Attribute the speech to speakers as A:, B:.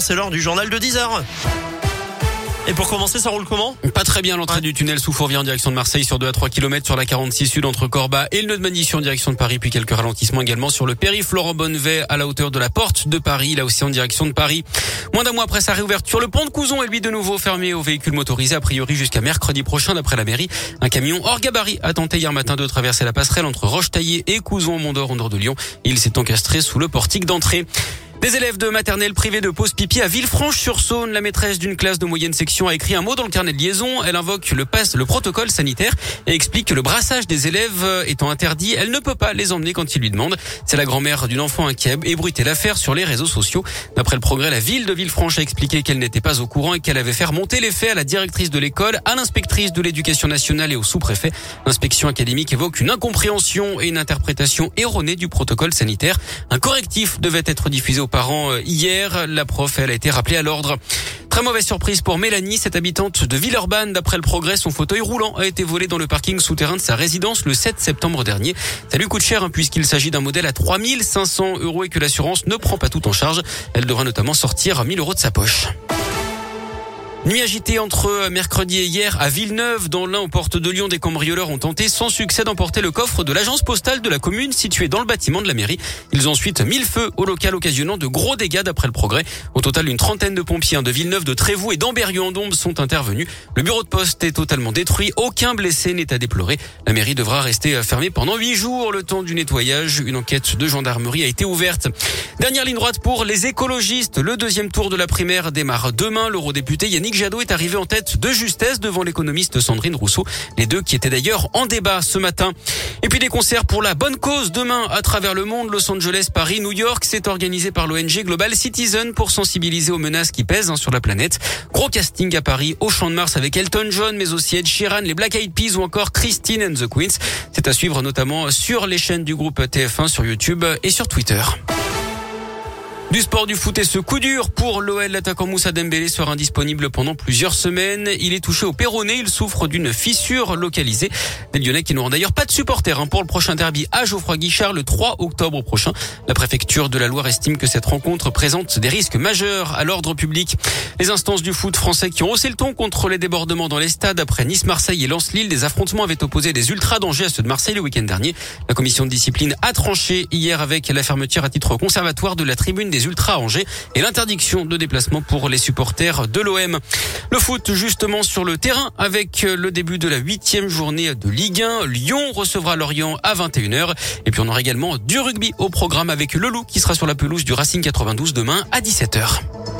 A: C'est l'heure du journal de 10h. Et pour commencer, ça roule comment?
B: Pas très bien l'entrée du tunnel sous Fourvière en direction de Marseille sur 2 à 3 km sur la 46 sud entre Corba et le nœud de en direction de Paris, puis quelques ralentissements également sur le périph' Laurent Bonnevet à la hauteur de la porte de Paris, là aussi en direction de Paris. Moins d'un mois après sa réouverture, le pont de Couzon est lui de nouveau fermé aux véhicules motorisés a priori jusqu'à mercredi prochain d'après la mairie. Un camion hors gabarit a tenté hier matin de traverser la passerelle entre Roche-Taillé et Couzon au nord de Lyon. Il s'est encastré sous le portique d'entrée. Des élèves de maternelle privée de pause pipi à Villefranche-sur-Saône, la maîtresse d'une classe de moyenne section a écrit un mot dans le carnet de liaison. Elle invoque le pass, le protocole sanitaire et explique que le brassage des élèves étant interdit, elle ne peut pas les emmener quand ils lui demandent. C'est la grand-mère d'une enfant inquiète et bruité l'affaire sur les réseaux sociaux. D'après le progrès, la ville de Villefranche a expliqué qu'elle n'était pas au courant et qu'elle avait fait remonter les faits à la directrice de l'école, à l'inspectrice de l'éducation nationale et au sous-préfet. L'inspection académique évoque une incompréhension et une interprétation erronée du protocole sanitaire. Un correctif devait être diffusé aux parents euh, hier la prof, elle a été rappelée à l'ordre. Très mauvaise surprise pour Mélanie, cette habitante de Villeurbanne. D'après le progrès, son fauteuil roulant a été volé dans le parking souterrain de sa résidence le 7 septembre dernier. Ça lui coûte cher hein, puisqu'il s'agit d'un modèle à 3500 euros et que l'assurance ne prend pas tout en charge. Elle devra notamment sortir 1000 euros de sa poche. Nuit agitée entre mercredi et hier à Villeneuve, dans l'un aux portes de Lyon, des cambrioleurs ont tenté sans succès d'emporter le coffre de l'agence postale de la commune située dans le bâtiment de la mairie. Ils ont ensuite mis le feu au local occasionnant de gros dégâts d'après le progrès. Au total, une trentaine de pompiers de Villeneuve, de Trévoux et d'Amberieu-en-Dombes sont intervenus. Le bureau de poste est totalement détruit. Aucun blessé n'est à déplorer. La mairie devra rester fermée pendant huit jours le temps du nettoyage. Une enquête de gendarmerie a été ouverte. Dernière ligne droite pour les écologistes. Le deuxième tour de la primaire démarre demain. L'eurodéputé Yannick Jadot est arrivé en tête de justesse devant l'économiste Sandrine Rousseau. Les deux qui étaient d'ailleurs en débat ce matin. Et puis des concerts pour la bonne cause demain à travers le monde. Los Angeles, Paris, New York. C'est organisé par l'ONG Global Citizen pour sensibiliser aux menaces qui pèsent hein, sur la planète. Gros casting à Paris au Champ de Mars avec Elton John, mais aussi Ed Sheeran, les Black Eyed Peas ou encore Christine and the Queens. C'est à suivre notamment sur les chaînes du groupe TF1 sur YouTube et sur Twitter. Du sport du foot et ce coup dur pour l'OL. L'attaquant Moussa Dembélé sera indisponible pendant plusieurs semaines. Il est touché au péroné. Il souffre d'une fissure localisée. Des Lyonnais qui n'auront d'ailleurs pas de supporters hein, pour le prochain derby à Geoffroy Guichard le 3 octobre prochain. La préfecture de la Loire estime que cette rencontre présente des risques majeurs à l'ordre public. Les instances du foot français qui ont haussé le ton contre les débordements dans les stades après Nice, Marseille et Lens-Lille. Des affrontements avaient opposé des ultras dangers à ceux de Marseille le week-end dernier. La commission de discipline a tranché hier avec la fermeture à titre conservatoire de la tribune des Ultra Angers et l'interdiction de déplacement pour les supporters de l'OM. Le foot justement sur le terrain avec le début de la huitième journée de Ligue 1. Lyon recevra Lorient à 21h. Et puis on aura également du rugby au programme avec le Loup qui sera sur la pelouse du Racing 92 demain à 17h.